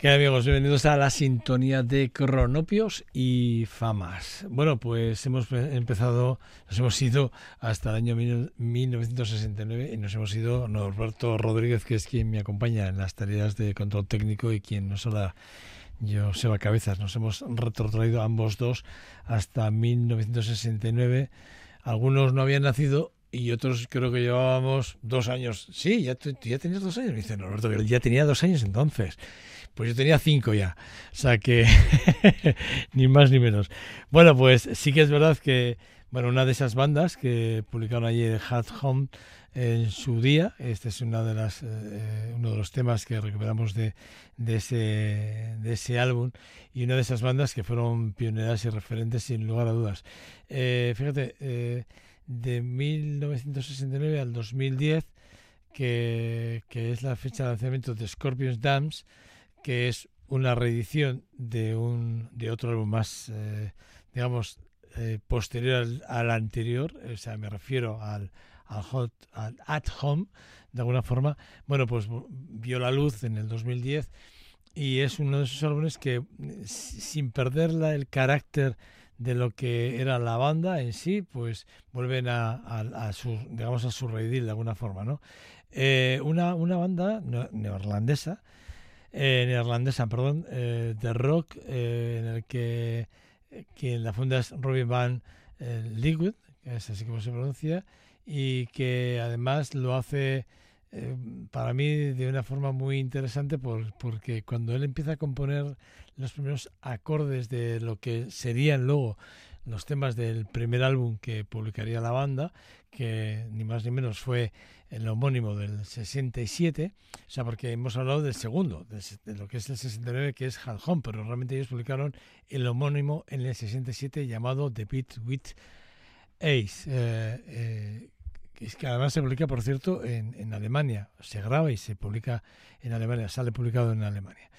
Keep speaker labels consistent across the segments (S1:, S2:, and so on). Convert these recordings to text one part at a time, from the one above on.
S1: ¿Qué amigos? Bienvenidos a la sintonía de cronopios y famas. Bueno, pues hemos empezado, nos hemos ido hasta el año 1969 y nos hemos ido Norberto Rodríguez, que es quien me acompaña en las tareas de control técnico y quien nos habla yo, Seba Cabezas. Nos hemos retrotraído ambos dos hasta 1969. Algunos no habían nacido y otros creo que llevábamos dos años. Sí, ya, ya tenías dos años. Me dice Norberto, ya tenía dos años entonces. Pues yo tenía cinco ya. O sea que ni más ni menos. Bueno, pues sí que es verdad que, bueno, una de esas bandas que publicaron allí Hat Home en su día, este es una de las, eh, uno de los temas que recuperamos de, de, ese, de ese álbum y una de esas bandas que fueron pioneras y referentes sin lugar a dudas. Eh, fíjate, eh, de 1969 al 2010, que, que es la fecha de lanzamiento de Scorpions Dance, que es una reedición de un de otro álbum más, eh, digamos, eh, posterior al, anterior, o sea, me refiero al, al, hot, al At Home, de alguna forma. Bueno, pues vio la luz en el 2010 y es uno de esos álbumes que, sin perder el carácter de lo que era la banda en sí, pues vuelven a, a, su, digamos, a su redil de alguna forma, ¿no? Eh, una, una banda neerlandesa eh, neerlandesa, perdón, eh, de rock, en el que quien la funda es Robin Van Leeuwen, que es así como se pronuncia, y que además lo hace para mí de una forma muy interesante por, porque cuando él empieza a componer los primeros acordes de lo que serían luego los temas del primer álbum que publicaría la banda, que ni más ni menos fue el homónimo del 67, o sea, porque hemos hablado del segundo, de, lo que es el 69, que es Hal Home, pero realmente ellos publicaron el homónimo en el 67 llamado The Beat with Ace. Eh, eh, es que además se publica, por cierto, en, en, Alemania. Se graba y se publica en Alemania, sale publicado en Alemania.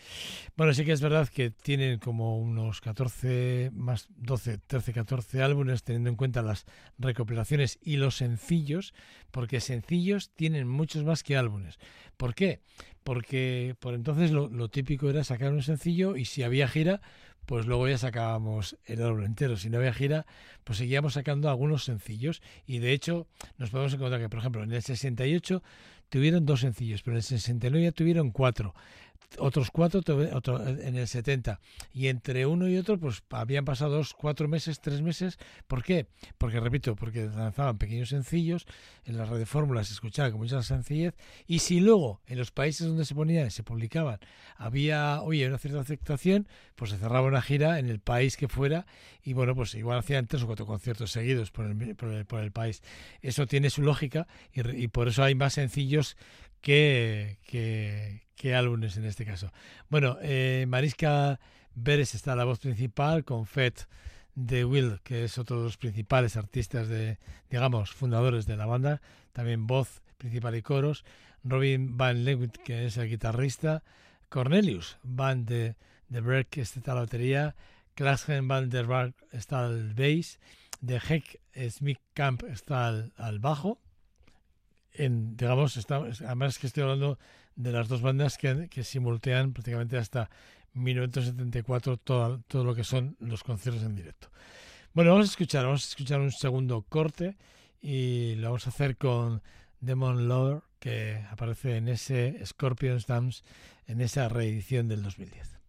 S1: Bueno, sí que es verdad que tienen como unos 14, más 12, 13, 14 álbumes, teniendo en cuenta las recopilaciones y los sencillos, porque sencillos tienen muchos más que álbumes. ¿Por qué? Porque por entonces lo, lo típico era sacar un sencillo y si había gira, pues luego ya sacábamos el álbum entero. Si no había gira, pues seguíamos sacando algunos sencillos. Y de hecho, nos podemos encontrar que, por ejemplo, en el 68 tuvieron dos sencillos, pero en el 69 ya tuvieron cuatro otros cuatro en el 70. Y entre uno y otro, pues habían pasado dos, cuatro meses, tres meses. ¿Por qué? Porque, repito, porque lanzaban pequeños sencillos, en las de fórmulas se escuchaba con mucha sencillez, y si luego en los países donde se ponían se publicaban había, oye, una cierta aceptación, pues se cerraba una gira en el país que fuera, y bueno, pues igual hacían tres o cuatro conciertos seguidos por el, por el, país. Eso tiene su lógica, y, y por eso hay más sencillos que, que, que álbumes en este caso. Bueno, eh, Mariska Beres está la voz principal con Fed de Will, que es otro de los principales artistas de, digamos, fundadores de la banda, también voz principal y coros, Robin Van Leeuwen, que es el guitarrista, Cornelius Van de, de Berg, está la batería, Klaasgen Van der Berg está al bass, de Heck Smith Camp está al bajo, digamos, está, además que estoy hablando de las dos bandas que, que simultean prácticamente hasta 1974 todo, todo lo que son los conciertos en directo. Bueno, vamos a escuchar, vamos a escuchar un segundo corte y lo vamos a hacer con Demon Lover que aparece en ese Scorpions Dance en esa reedición del 2010.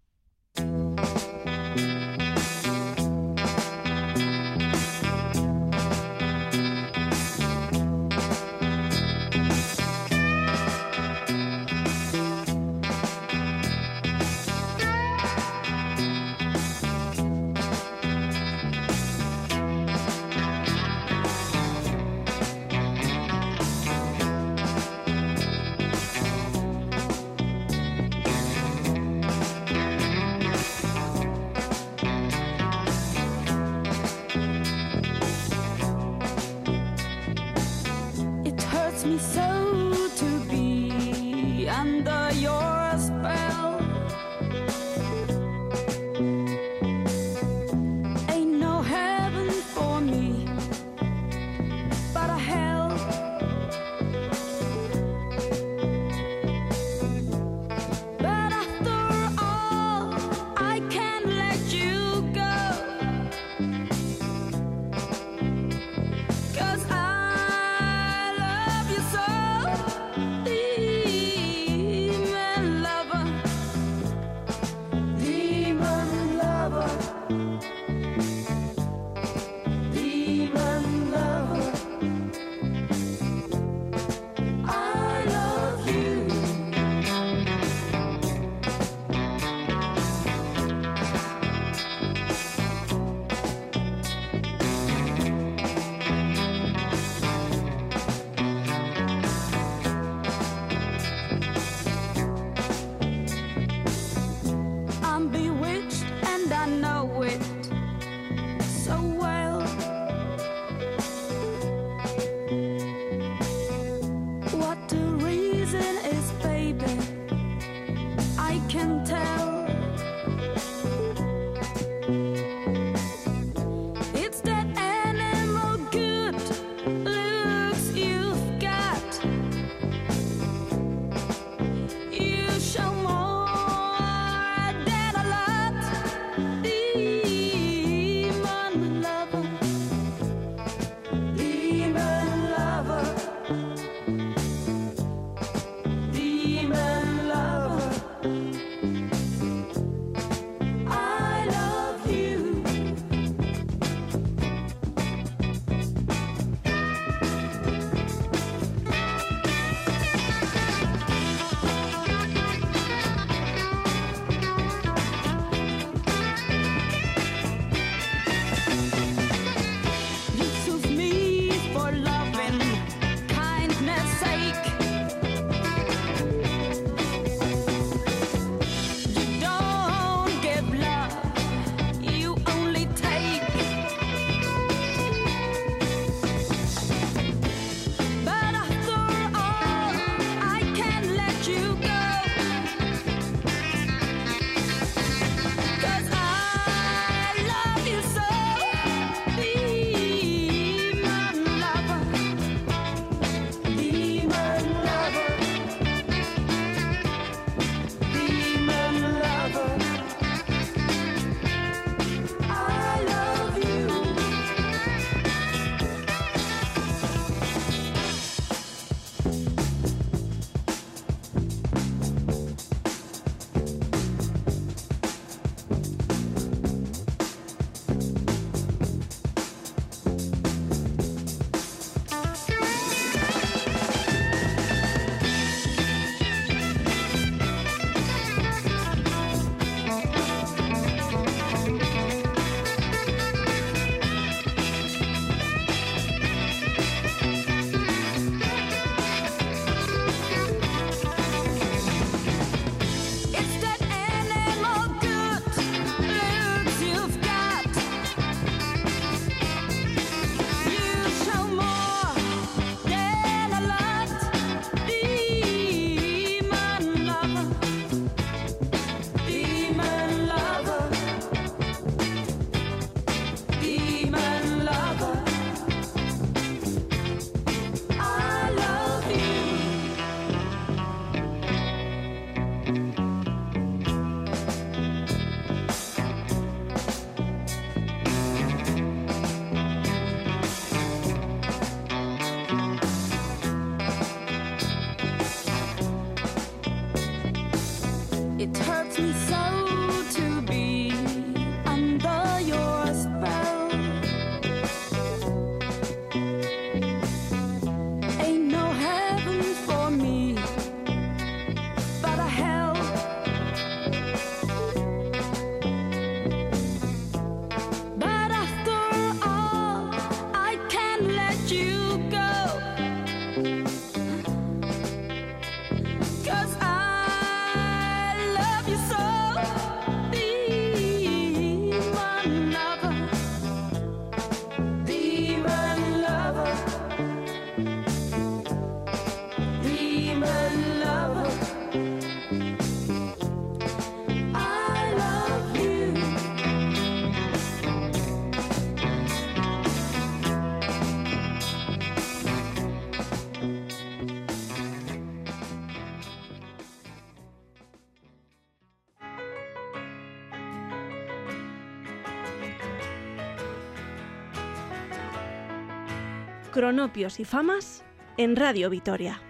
S2: Cronopios y Famas en Radio Vitoria.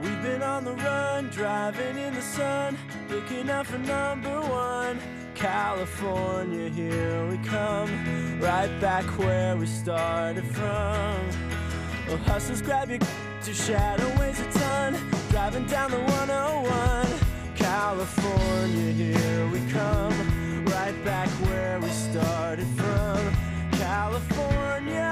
S3: We've been on the run, driving in the sun, looking out for number one. California, here we come, right back where we started from. Well, hustlers, grab your to shadow weighs a ton, driving down the 101. California, here we come, right back where we started from. California.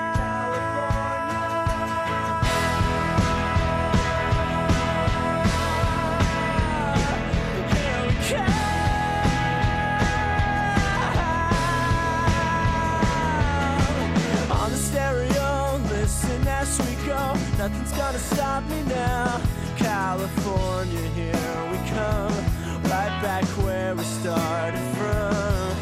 S3: Nothing's gonna stop me now. California, here we come. Right back where we started from.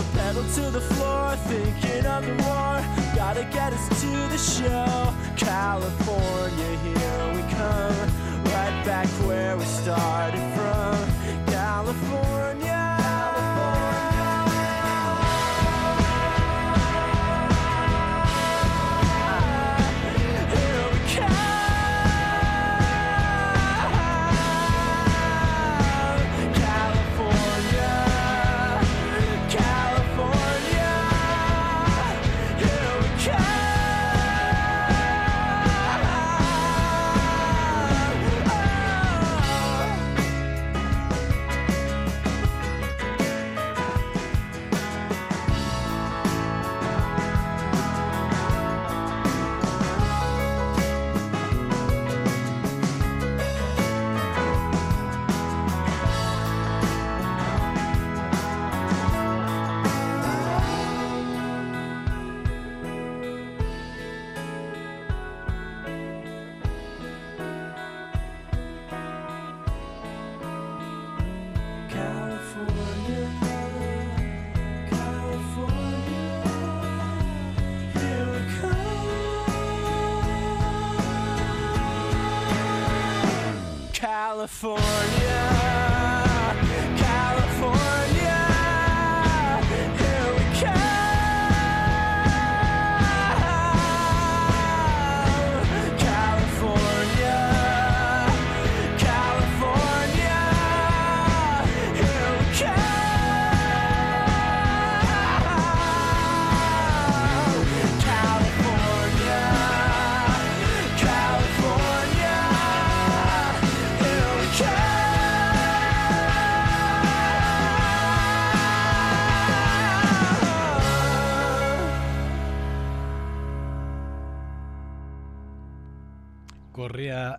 S3: A pedal to the floor, thinking of the war. Gotta get us to the show. California, here we come. Right back where we started from. California.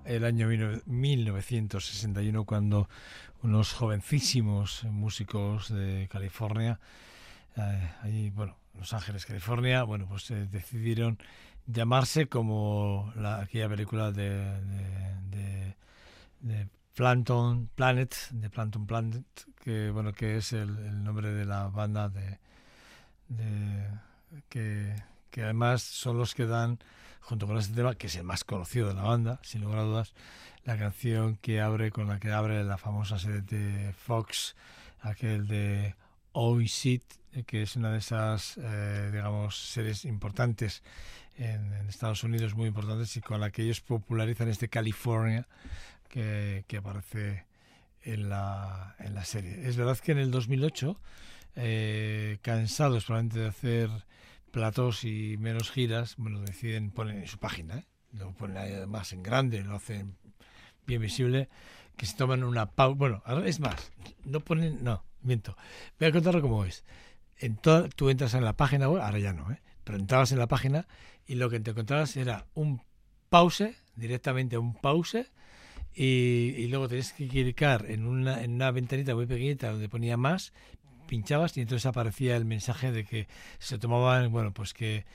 S1: El año 1961 cuando unos jovencísimos músicos de California, eh, allí, bueno, Los Ángeles, California, bueno, pues eh, decidieron llamarse como la, aquella película de, de, de- Plankton Planet, de Plankton Planet, que bueno, que es el, nombre de la banda de, de que además son los que dan junto con este tema, que es el más conocido de la banda, sin lugar a dudas, la canción que abre, con la que abre la famosa serie de Fox, aquel de Oisit, que es una de esas, eh, digamos, series importantes en, en Estados Unidos, muy importantes, y con la que ellos popularizan este California que, que aparece en la, en la serie. Es verdad que en el 2008, eh, cansados probablemente de hacer platos y menos giras, bueno, deciden poner en su página, ¿eh? lo ponen además en grande, lo hacen bien visible, que se toman una pausa. Bueno, es más, no ponen, no, miento. Voy a contarlo como es. En toda, tú entras en la página web, ahora ya no, ¿eh? pero entrabas en la página y lo que te encontrabas era un pause, directamente un pause, y, y luego tenías que clicar en una, en una ventanita muy pequeñita donde ponía más, pinchabas y entonces aparecía el mensaje de que se tomaban, bueno, pues que,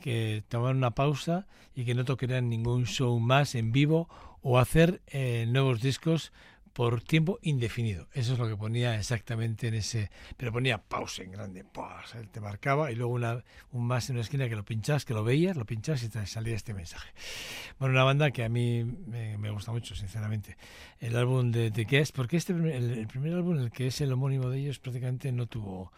S1: que tomaban una pausa y que no tocarían ningún show más en vivo o hacer eh, nuevos discos por tiempo indefinido. Eso es lo que ponía exactamente en ese. Pero ponía pausa en grande. O sea, te marcaba y luego una, un más en una esquina que lo pinchabas, que lo veías, lo pinchabas y te salía este mensaje. Bueno, una banda que a mí me, gusta mucho, sinceramente. El álbum de The Guest, porque este el primer álbum, el que es el homónimo de ellos, prácticamente no tuvo.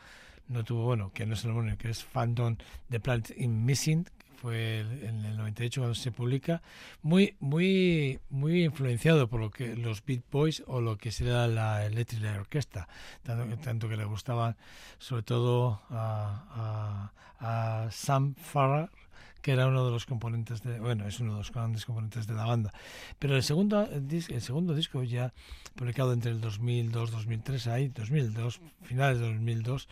S1: No tuvo, bueno, que no es el homónimo, que es Phantom The Planet in Missing, fue en el 98 cuando se publica, muy muy muy influenciado por lo que los Beat Boys o lo que será la Electric Orquesta, tanto, tanto que le gustaban sobre todo a, Sam Farrar que era uno de los componentes de, bueno, es uno de los grandes componentes de la banda. Pero el segundo, el segundo disco ya publicado entre el 2002, 2003, ahí, 2002, finales de 2002,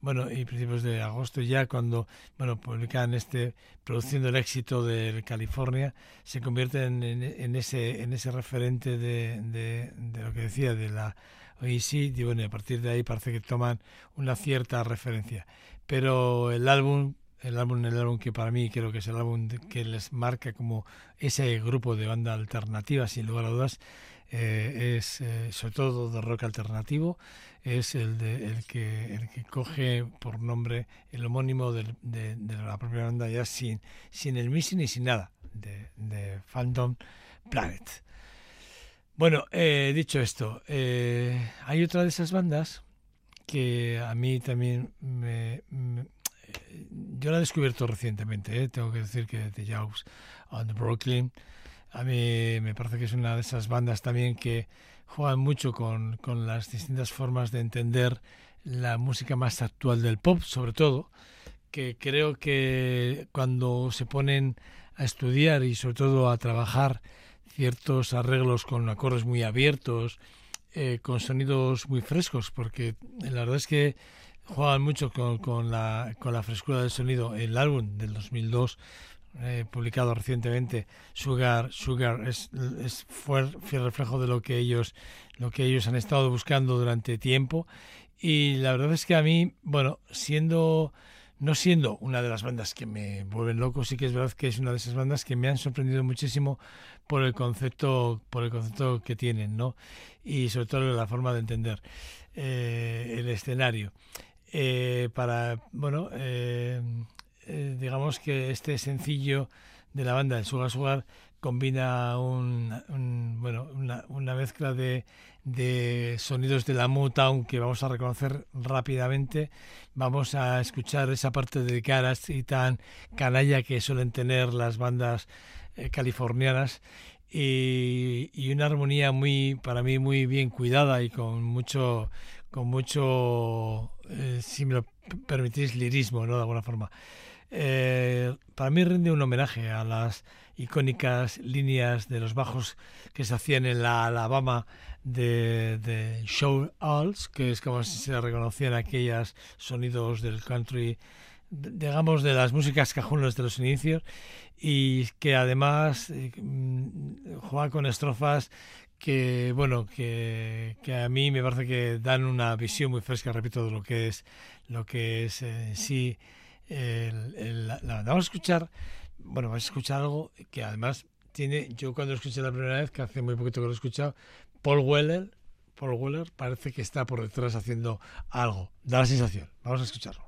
S1: bueno, y principios de agosto ya cuando, bueno, publican este, produciendo el éxito de California, se convierte en, ese, en ese referente de, de, lo que decía, de la OEC, y bueno, a partir de ahí parece que toman una cierta referencia. Pero el álbum el álbum, el álbum que para mí creo que es el álbum que les marca como ese grupo de banda alternativa, sin lugar a dudas, eh, es eh, sobre todo de rock alternativo, es el, de, el, que, el que coge por nombre el homónimo de, la propia banda ya sin, sin el missing y sin nada, de, Phantom Planet. Bueno, eh, dicho esto, hay otra de esas bandas que a mí también me, yo la he descubierto recientemente, ¿eh? tengo que decir que The Jaws on Brooklyn, a mí me parece que es una de esas bandas también que juegan mucho con, con las distintas formas de entender la música más actual del pop, sobre todo, que creo que cuando se ponen a estudiar y sobre todo a trabajar ciertos arreglos con acordes muy abiertos, eh, con sonidos muy frescos, porque la verdad es que juegan mucho con, con, la, con la frescura del sonido. El álbum del 2002, eh, publicado recientemente, Sugar, Sugar es, es fue fiel reflejo de lo que ellos lo que ellos han estado buscando durante tiempo. Y la verdad es que a mí, bueno, siendo no siendo una de las bandas que me vuelven loco, sí que es verdad que es una de esas bandas que me han sorprendido muchísimo por el concepto, por el concepto que tienen, ¿no? Y sobre todo la forma de entender eh, el escenario eh, para, bueno, eh, eh, digamos que este sencillo de la banda, el Sugar Sugar, combina un, bueno, una, mezcla de, de sonidos de la Motown que vamos a reconocer rápidamente. Vamos a escuchar esa parte de caras y tan canalla que suelen tener las bandas eh, californianas y, y, una armonía muy, para mí, muy bien cuidada y con mucho, con mucho, eh, si me lo permitís, lirismo, ¿no? De alguna forma. Eh, para mí rinde un homenaje a las icónicas líneas de los bajos que se hacían en la Alabama de, de Show Alls, que es como si se reconocían aquellos sonidos del country, digamos, de las músicas cajones de los inicios, y que además eh, mm, juega con estrofas que bueno que, a mí me parece que dan una visión muy fresca repito de lo que es lo que es eh, sí la, vamos a escuchar bueno vamos a escuchar algo que además tiene yo cuando lo escuché la primera vez que hace muy poquito que lo he escuchado Paul Weller Paul Weller parece que está por detrás haciendo algo da la sensación. Vamos a escucharlo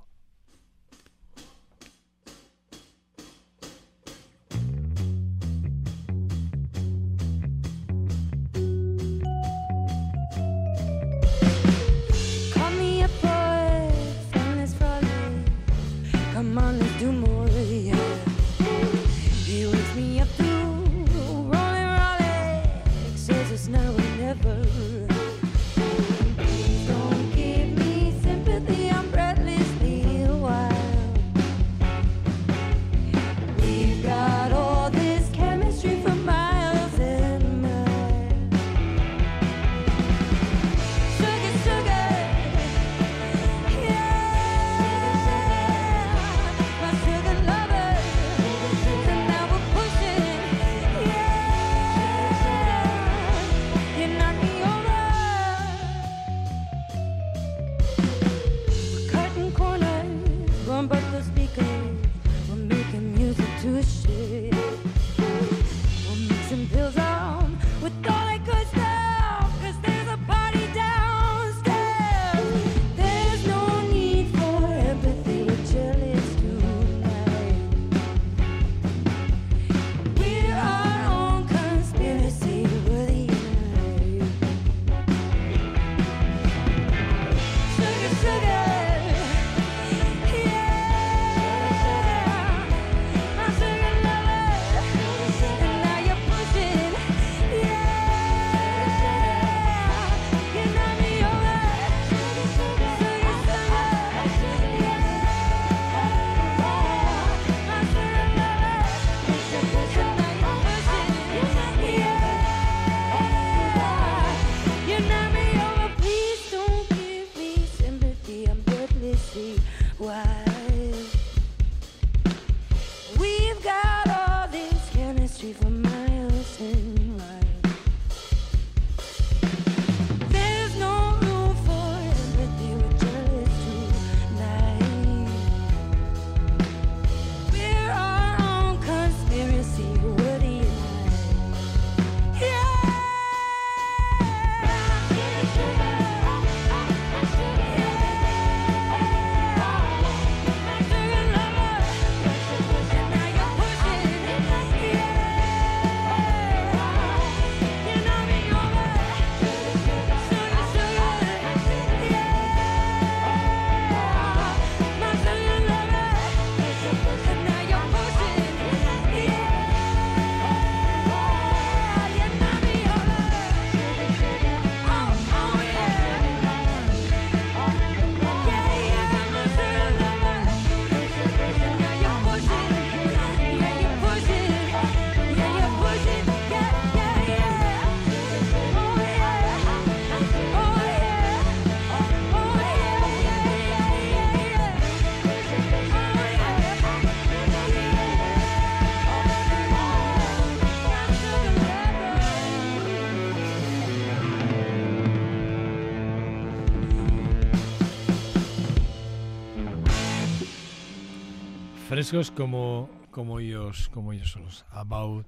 S1: como, como ellos como ellos solos. About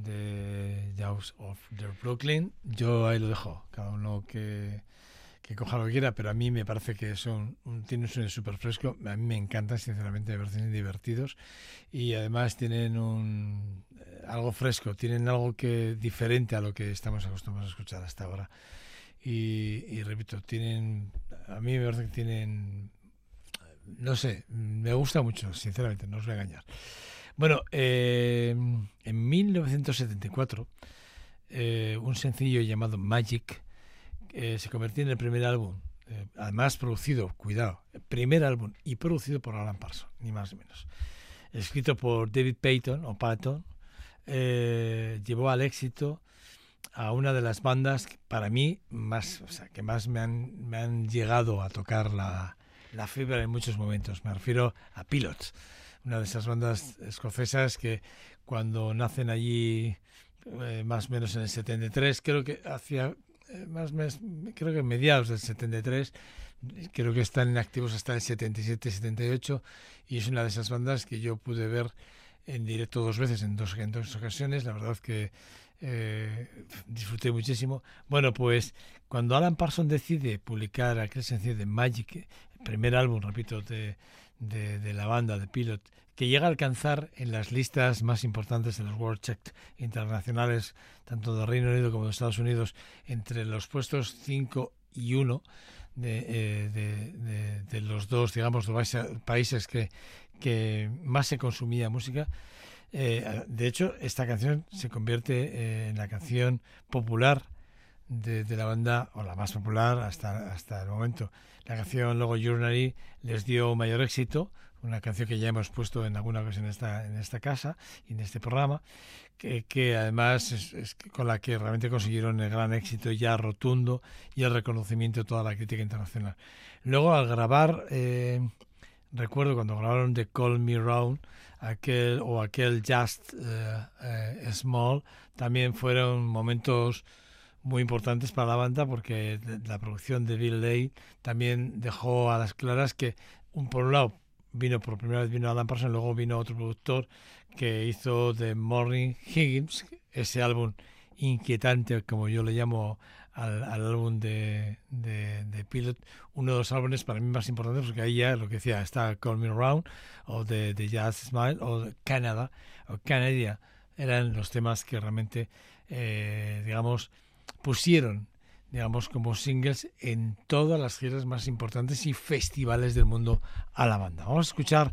S1: the Jaws of the Brooklyn. Yo ahí lo dejo. Cada uno que, que coja lo que quiera, pero a mí me parece que son un, tienen un sonido súper fresco. A mí me encantan, sinceramente, me parecen divertidos. Y además tienen un eh, algo fresco, tienen algo que diferente a lo que estamos acostumbrados a escuchar hasta ahora. Y, y repito, tienen, a mí me parece que tienen no sé, me gusta mucho, sinceramente, no os voy a engañar. Bueno, eh, en 1974, eh, un sencillo llamado Magic eh, se convirtió en el primer álbum, además producido, cuidado, primer álbum y producido por Alan Parsons, ni más ni menos. Escrito por David Payton o Patton, llevó al éxito a una de las bandas para mí más, o sea, que más me han, me han llegado a tocar la, la fibra en muchos momentos. Me refiero a Pilots, una de esas bandas escocesas que cuando nacen allí eh, más o menos en el 73, creo que hacia eh, más mes, creo que mediados del 73, creo que están activos hasta el 77, 78 y es una de esas bandas que yo pude ver en directo dos veces, en dos, en dos ocasiones. La verdad que eh, disfruté muchísimo. Bueno, pues cuando Alan Parsons decide publicar aquel sencillo de Magic, primer álbum, repito, de, de, la banda de Pilot, que llega a alcanzar en las listas más importantes de los World Check internacionales, tanto de Reino Unido como de Estados Unidos, entre los puestos 5 y 1 eh, de, de, de, los dos, digamos, países que, que más se consumía música, eh, de hecho, esta canción se convierte eh, en la canción popular de, la banda, o la más popular hasta, hasta el momento. La canción luego Journey les dio mayor éxito, una canción que ya hemos puesto en alguna ocasión en esta, en esta casa y en este programa, que, que además es, con la que realmente consiguieron el gran éxito ya rotundo y el reconocimiento de toda la crítica internacional. Luego al grabar, eh, recuerdo cuando grabaron The Call Me Round, aquel o aquel Just eh, eh, Small también fueron momentos muy importantes para la banda porque la producción de Bill Day también dejó a las claras que un por un lado vino por primera vez vino Alan Parsons luego vino otro productor que hizo The Morning Higgins ese álbum inquietante como yo le llamo al, álbum de, de, Pilot, uno de los álbumes para mí más importantes, porque ahí ya lo que decía, está Call Me Around, o de, de Jazz Smile, o de Canada, o Canada, eran los temas que realmente, eh, digamos, pusieron digamos, como singles en todas las giras más importantes y festivales del mundo a la banda. Vamos a escuchar,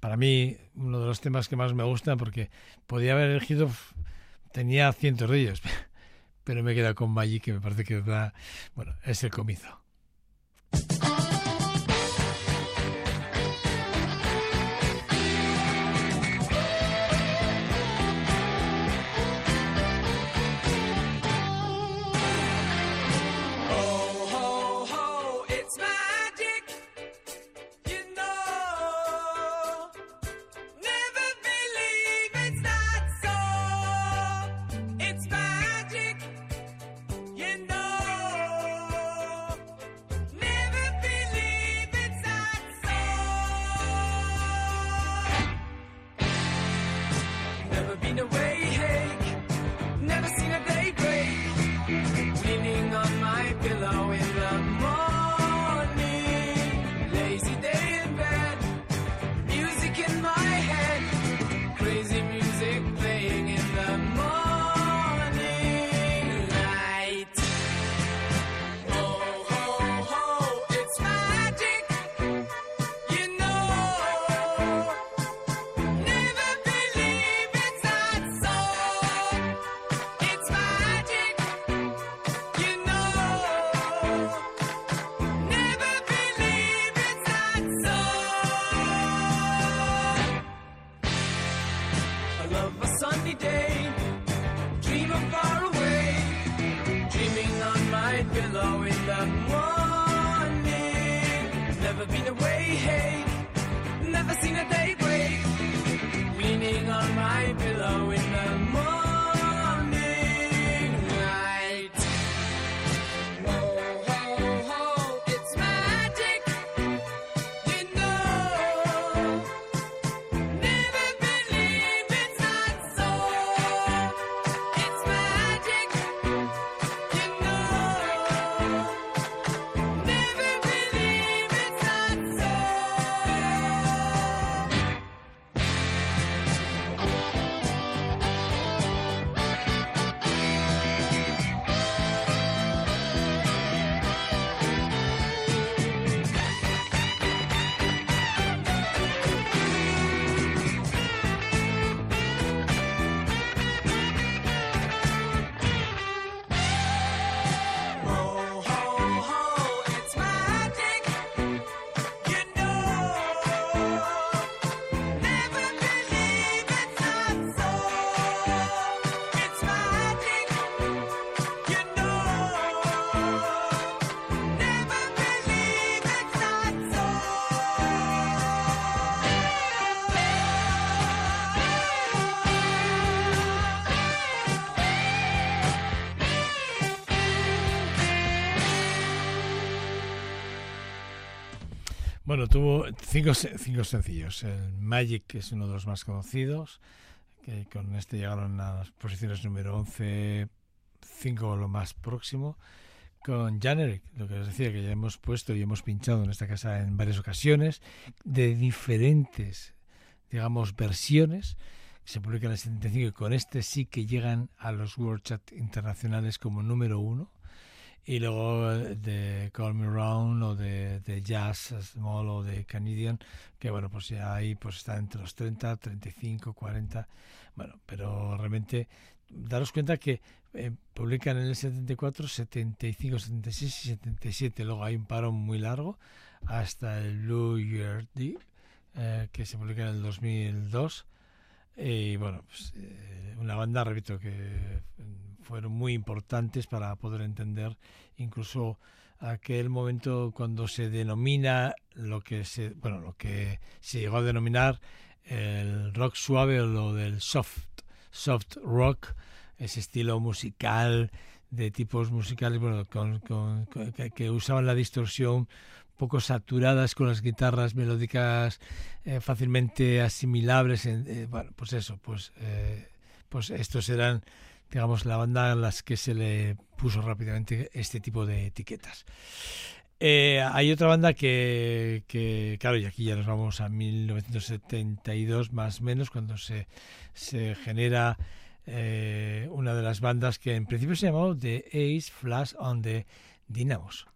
S1: para mí, uno de los temas que más me gustan, porque podía haber elegido, tenía cientos de ellos, pero me queda con Magic, que me parece que da, bueno, es el comienzo. Bueno, tuvo cinco, cinco sencillos. El Magic, que es uno de los más conocidos, que con este llegaron a las posiciones número 11, 5 lo más próximo. Con Janeric, lo que les decía, que ya hemos puesto y hemos pinchado en esta casa en varias ocasiones, de diferentes, digamos, versiones se publican en el 75 y con este sí que llegan a los World Chat internacionales como número uno. Y luego de Call Me Round o de, de, Jazz Small o de Canadian, que bueno, pues ya ahí pues está entre los 30, 35, 40. Bueno, pero realmente daros cuenta que eh, publican en el 74, 75, 76 y 77. Luego hay un paro muy largo hasta el Blue Year D, eh, que se publica en el 2002 y bueno, pues, eh, una banda, repito, que fueron muy importantes para poder entender incluso aquel momento cuando se denomina lo que se, bueno, lo que se llegó a denominar el rock suave o lo del soft, soft rock, ese estilo musical de tipos musicales bueno, con, que, usaban la distorsión poco saturadas con las guitarras melódicas eh, fácilmente asimilables. Eh, bueno, pues eso, pues, eh, pues estos eran, digamos, la banda a las que se le puso rápidamente este tipo de etiquetas. hay otra banda que, que, claro, y aquí ya nos vamos a 1972 más o menos, cuando se, se genera una de las bandas que en principio se llamó The Ace Flash on the Dynamos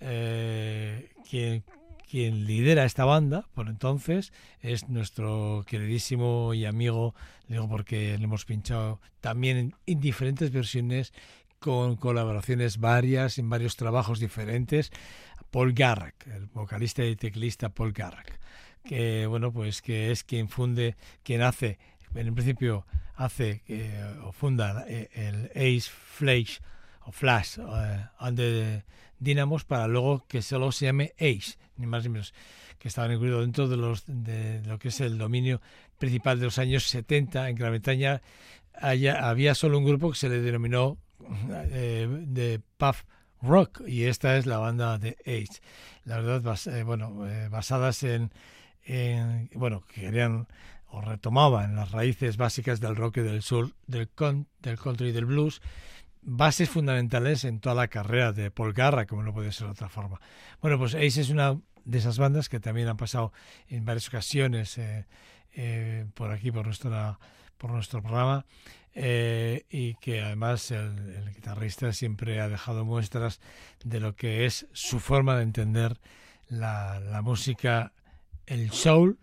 S1: eh, quien, lidera esta banda por entonces es nuestro queridísimo y amigo, digo porque le hemos pinchado también en diferentes versiones con colaboraciones varias en varios trabajos diferentes, Paul Garrack, el vocalista y teclista Paul Garrack, que bueno pues que es quien funde, quien hace, en principio hace eh, o funda eh, el Ace Flash o Flash uh, Dynamos para luego que solo se llame Ace, ni más ni menos, que estaban incluidos dentro de, los, de lo que es el dominio principal de los años 70 en Gran Bretaña. había solo un grupo que se le denominó eh, de Puff Rock y esta es la banda de Ace. La verdad, eh, bueno, eh, basadas en, en, bueno, que querían o retomaban las raíces básicas del rock y del sur, del, con, del country y del blues bases fundamentales en toda la carrera de Paul Garra, como no puede ser de otra forma. Bueno, pues Ace es una de esas bandas que también han pasado en varias ocasiones eh, eh, por aquí, por, nuestra, por nuestro programa, eh, y que además el, guitarrista siempre ha dejado muestras de lo que es su forma de entender la, la música, el soul,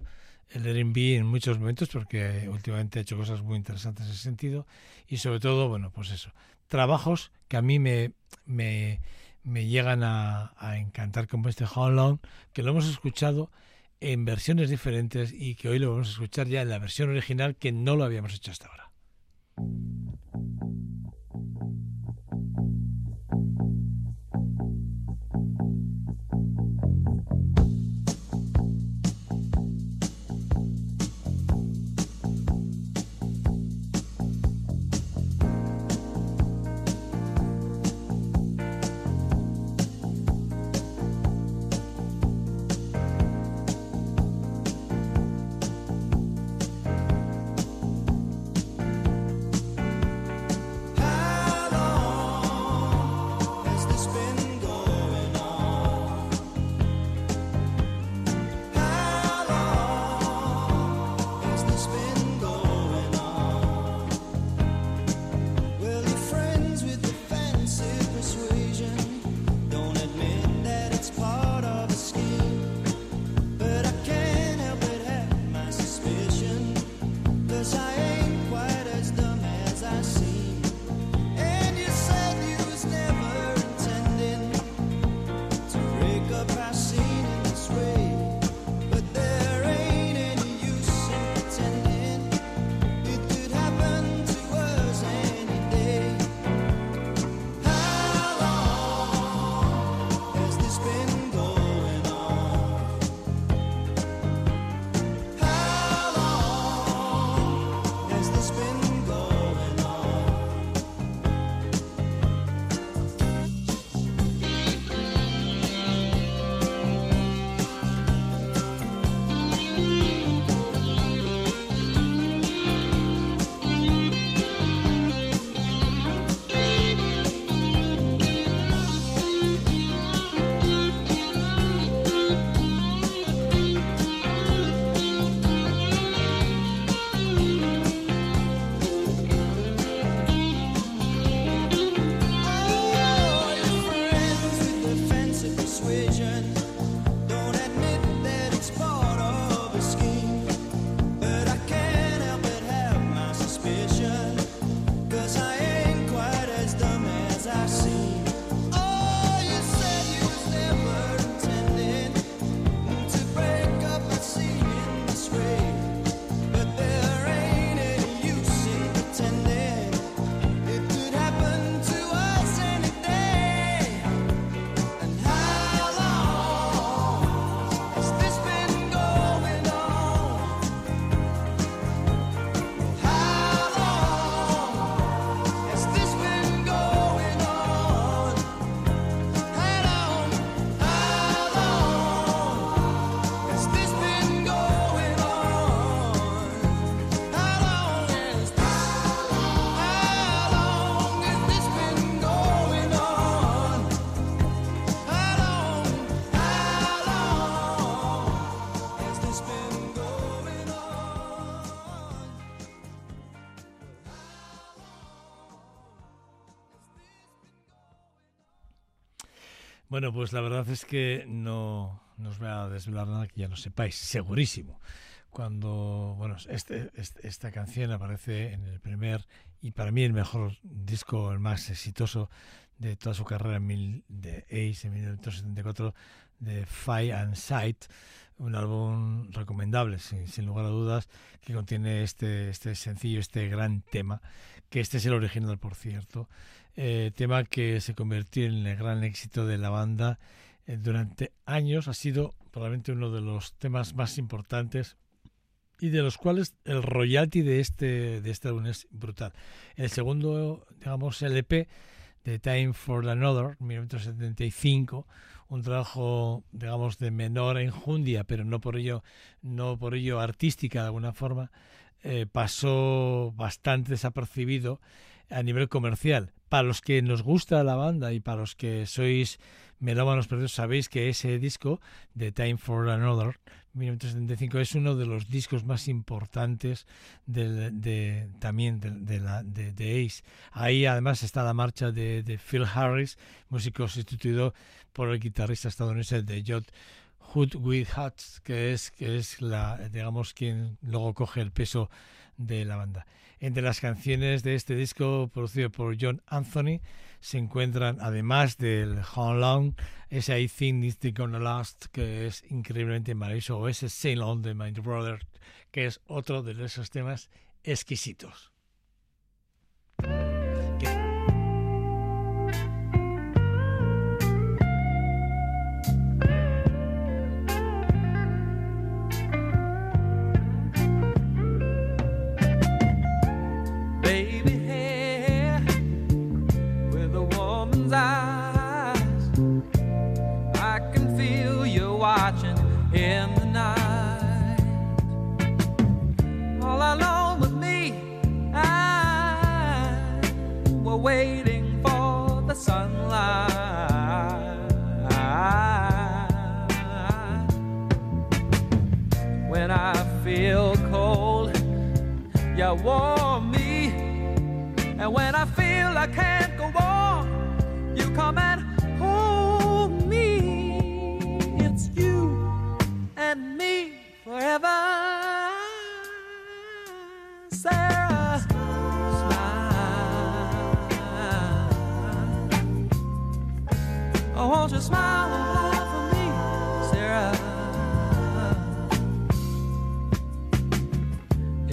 S1: el R&B en muchos momentos, porque últimamente ha hecho cosas muy interesantes en ese sentido, y sobre todo, bueno, pues eso, trabajos que a mí me, me, llegan a, a, encantar, como este How Long, que lo hemos escuchado en versiones diferentes y que hoy lo vamos a escuchar ya en la versión original que no lo habíamos hecho hasta ahora. Bueno, pues la verdad es que no, nos voy a desvelar nada que ya no sepáis, segurísimo. Cuando, bueno, este, este, esta canción aparece en el primer y para mí el mejor disco, el más exitoso de toda su carrera de Ace en 1974, de Fight and Sight, un álbum recomendable, sin, lugar a dudas, que contiene este, este sencillo, este gran tema, que este es el original, por cierto, eh, tema que se convirtió en el gran éxito de la banda eh, durante años, ha sido probablemente uno de los temas más importantes y de los cuales el royalty de este, de este álbum es brutal. El segundo, digamos, LP de Time for Another, 1975, un trabajo, digamos, de menor enjundia, pero no por ello, no por ello artística de alguna forma, eh, pasó bastante desapercibido a nivel comercial. Para los que nos gusta la banda y para los que sois melómanos perdidos, sabéis que ese disco de Time for Another 1975 es uno de los discos más importantes de, también de, de, Ace. Ahí además está la marcha de, Phil Harris, músico sustituido por el guitarrista estadounidense de Jot Hood with Hats, que es, que es la, digamos, quien luego coge el peso de la banda. Entre las canciones de este disco producido por John Anthony se encuentran, además del How Long, ese I Think It's Gonna Last, que es increíblemente maravilloso, o ese Sail On de My Brother, que es otro de esos temas exquisitos. Warm me. And when I feel I can't go on, you come and hold me. It's you and me forever. Sarah, smile. Oh, won't you smile?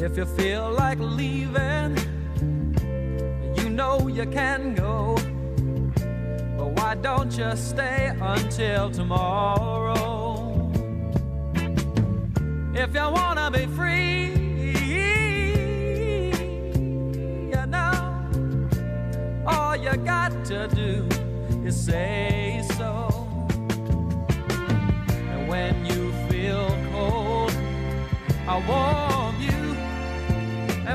S1: If you feel like leaving, you know you can go. But why don't you stay until tomorrow? If you wanna be free, you know, all you got to do is say so. And when you feel cold, I you.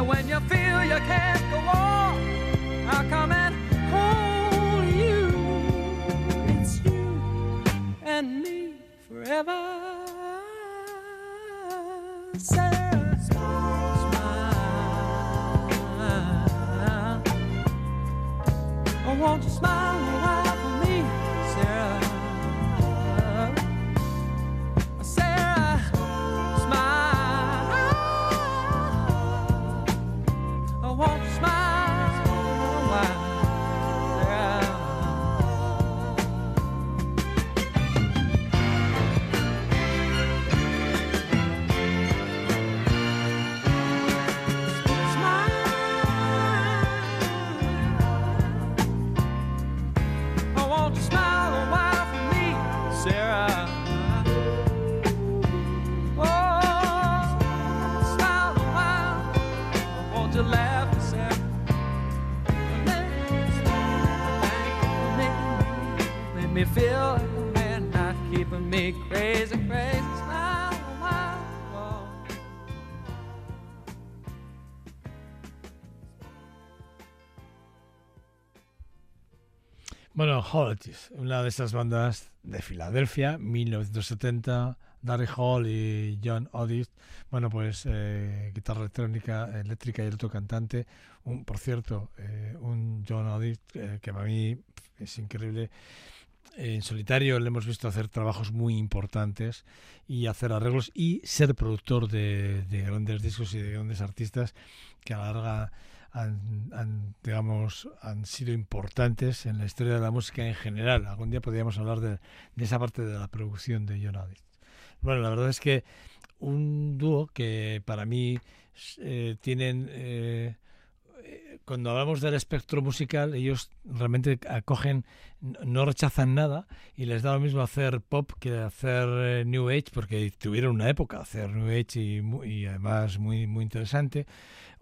S1: When you feel you can't go on, I'll come and hold you. It's you and me forever. Bueno, Holidays, una de esas bandas de Filadelfia, 1970, Darry Hall y John Odis, bueno, pues eh, guitarra electrónica, eléctrica y otro cantante, un, por cierto, eh, un John Odis eh, que para mí es increíble, en solitario le hemos visto hacer trabajos muy importantes y hacer arreglos y ser productor de, grandes discos y de grandes artistas que a la larga han, digamos, han sido importantes en la historia de la música en general. Algún día podríamos hablar de, esa parte de la producción de John Bueno, la verdad es que un dúo que para mí eh, tienen eh, cuando hablamos del espectro musical, ellos realmente acogen, no rechazan nada y les da lo mismo hacer pop que hacer eh, New Age, porque tuvieron una época hacer New Age y, además muy, muy interesante,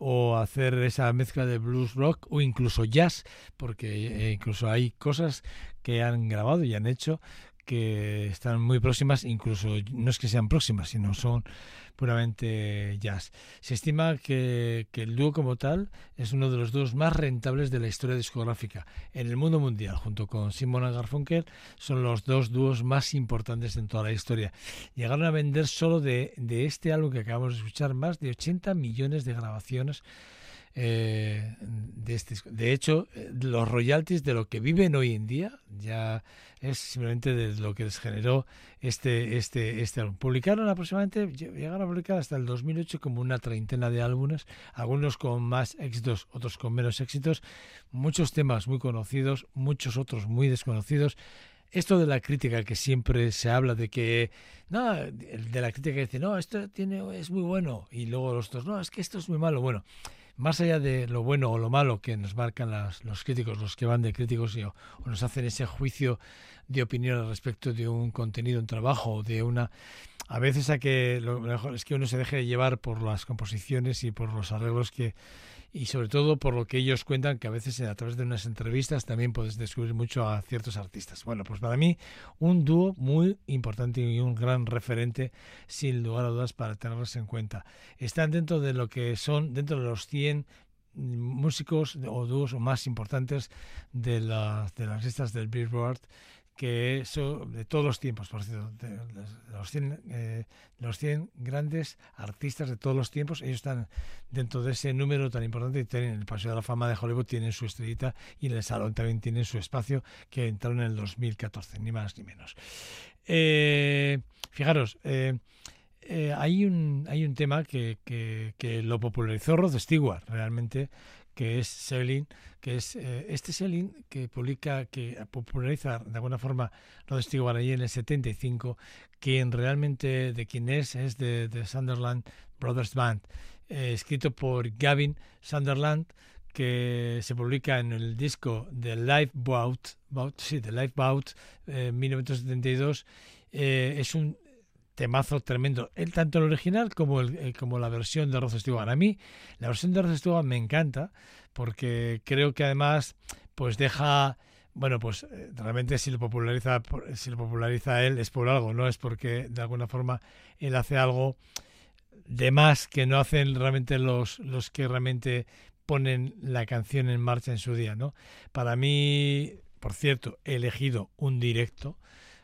S1: o hacer esa mezcla de blues rock o incluso jazz, porque eh, incluso hay cosas que han grabado y han hecho que están muy próximas, incluso no es que sean próximas, sino son puramente jazz. Se estima que, el dúo como tal es uno de los dúos más rentables de la historia discográfica. En el mundo mundial, junto con Simon Garfunkel, son los dos dúos más importantes en toda la historia. Llegaron a vender solo de, de este álbum que acabamos de escuchar más de 80 millones de grabaciones eh, de, este, de hecho, eh, los royalties de lo que viven hoy en día ya es simplemente de lo que les generó este este este álbum. Publicaron aproximadamente, llegaron a publicar hasta el 2008 como una treintena de álbumes, algunos con más éxitos, otros con menos éxitos, muchos temas muy conocidos, muchos otros muy desconocidos. Esto de la crítica que siempre se habla de que, no, de la crítica que dice, no, esto tiene, es muy bueno, y luego los otros, no, es que esto es muy malo. Bueno, más allá de lo bueno o lo malo que nos marcan los críticos, los que van de críticos y, o, nos hacen ese juicio de opinión al respecto de un contenido, un trabajo, de una... A veces a que lo mejor es que uno se deje llevar por las composiciones y por los arreglos que, y sobre todo por lo que ellos cuentan, que a veces a través de unas entrevistas también puedes descubrir mucho a ciertos artistas. Bueno, pues para mí un dúo muy importante y un gran referente, sin lugar a dudas, para tenerlos en cuenta. Están dentro de lo que son, dentro de los 100 músicos o dúos más importantes de, las de las listas del Billboard que eso de todos los tiempos, por cierto, los 100, eh, los 100 grandes artistas de todos los tiempos, ellos están dentro de ese número tan importante y tienen el Paseo de la Fama de Hollywood, tienen su estrellita y en el Salón también tienen su espacio que entraron en el 2014, ni más ni menos. Eh, fijaros, eh, hay, un, hay un tema que, que, que lo popularizó Rod Stewart realmente, que es Selin, que es eh, este Selin que publica, que populariza de alguna forma de ahí en el 75, quien realmente de quien es, es de, Sunderland Brothers Band, eh, escrito por Gavin Sunderland, que se publica en el disco de Live Bout, sí, de Live Bout, eh, 1972. Eh, es un temazo tremendo, el, tanto el original como, el, eh, como la versión de Rod Stewart. A mí la versión de Rod Stewart me encanta porque creo que además pues deja bueno, pues eh, realmente si lo populariza si lo populariza él es por algo, no es porque de alguna forma él hace algo de más que no hacen realmente los los que realmente ponen la canción en marcha en su día, ¿no? Para mí, por cierto, he elegido un directo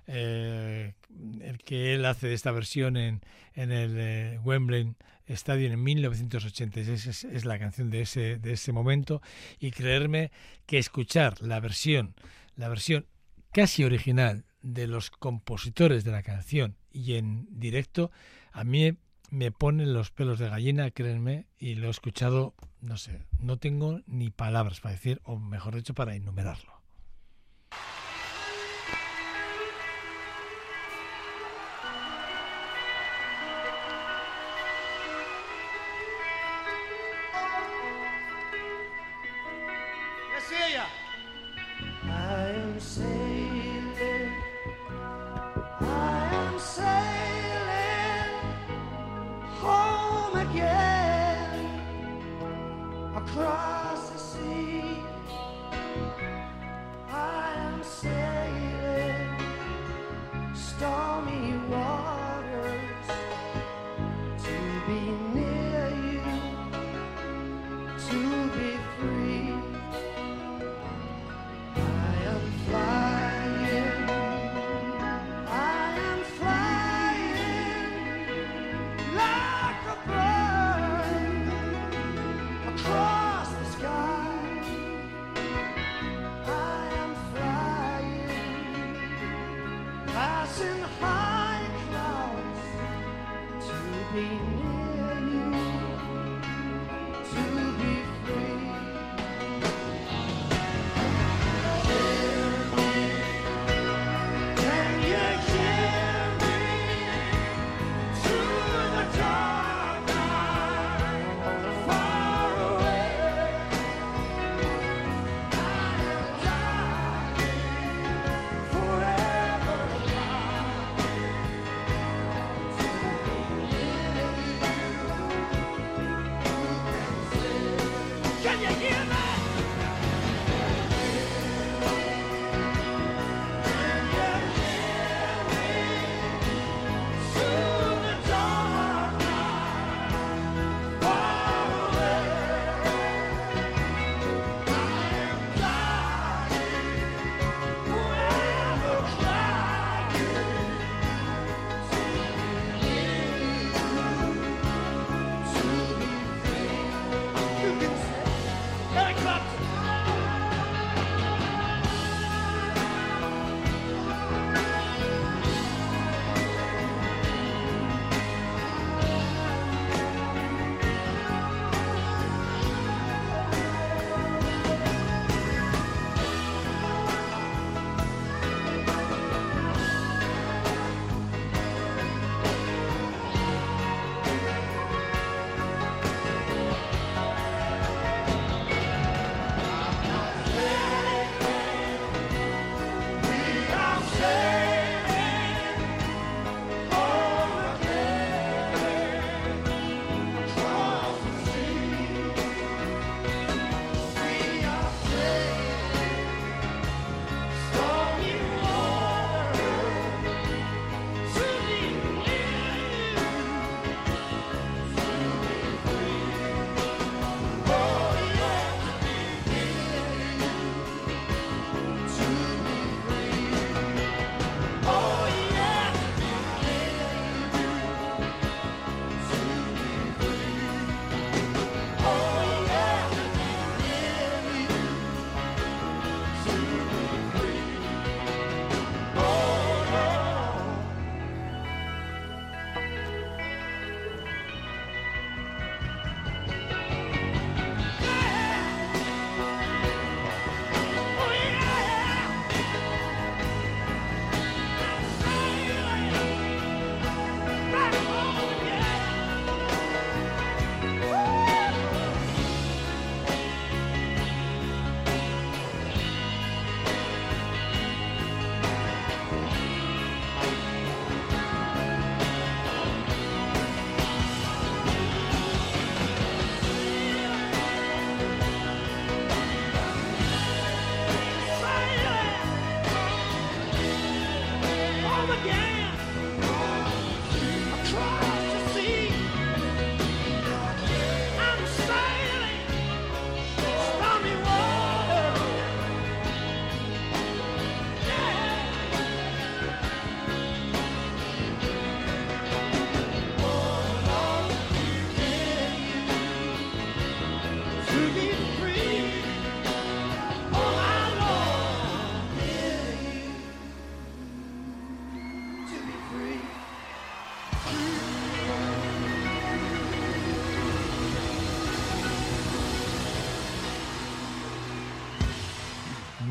S1: eh, el que él hace de esta versión en, en el eh, Wembley Stadium en 1986 es, es, la canción de ese, de ese momento y creerme que escuchar la versión, la versión casi original de los compositores de la canción y en directo, a mí me ponen los pelos de gallina, créanme, y lo he escuchado, no sé, no tengo ni palabras para decir, o mejor dicho, para enumerarlo. You.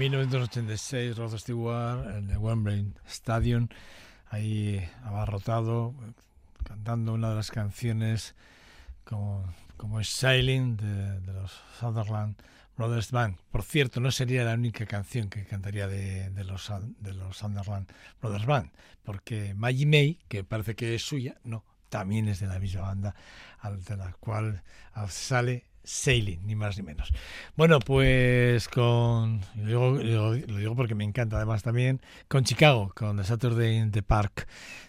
S1: 1986, Rod Stewart en el Wembley Stadium, ahí abarrotado, cantando una de las canciones como, como es Sailing de, los Sutherland Brothers Band. Por cierto, no sería la única canción que cantaría de, de los, de los Sutherland Brothers Band, porque Maggie May, que parece que es suya, no, también es de la misma banda, de la cual sale Sailing, ni más ni menos. Bueno, pues con. Lo digo, porque me encanta además también. Con Chicago, con The Saturday in the Park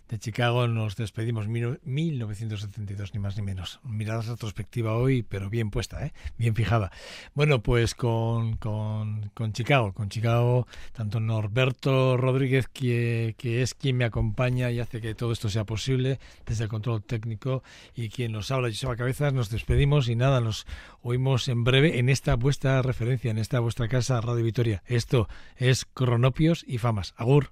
S1: de Chicago nos despedimos 1972, ni más ni menos. Mirada retrospectiva hoy, pero bien puesta, ¿eh? bien fijada. Bueno, pues con, con, con Chicago, con Chicago, tanto Norberto Rodríguez, que, que, es quien me acompaña y hace que todo esto sea posible desde el control técnico, y quien nos habla, Joseba Cabezas, nos despedimos y nada, nos oímos en breve en esta vuestra referencia, en esta vuestra casa, Radio Vitoria. Esto es Cronopios y Famas. Agur.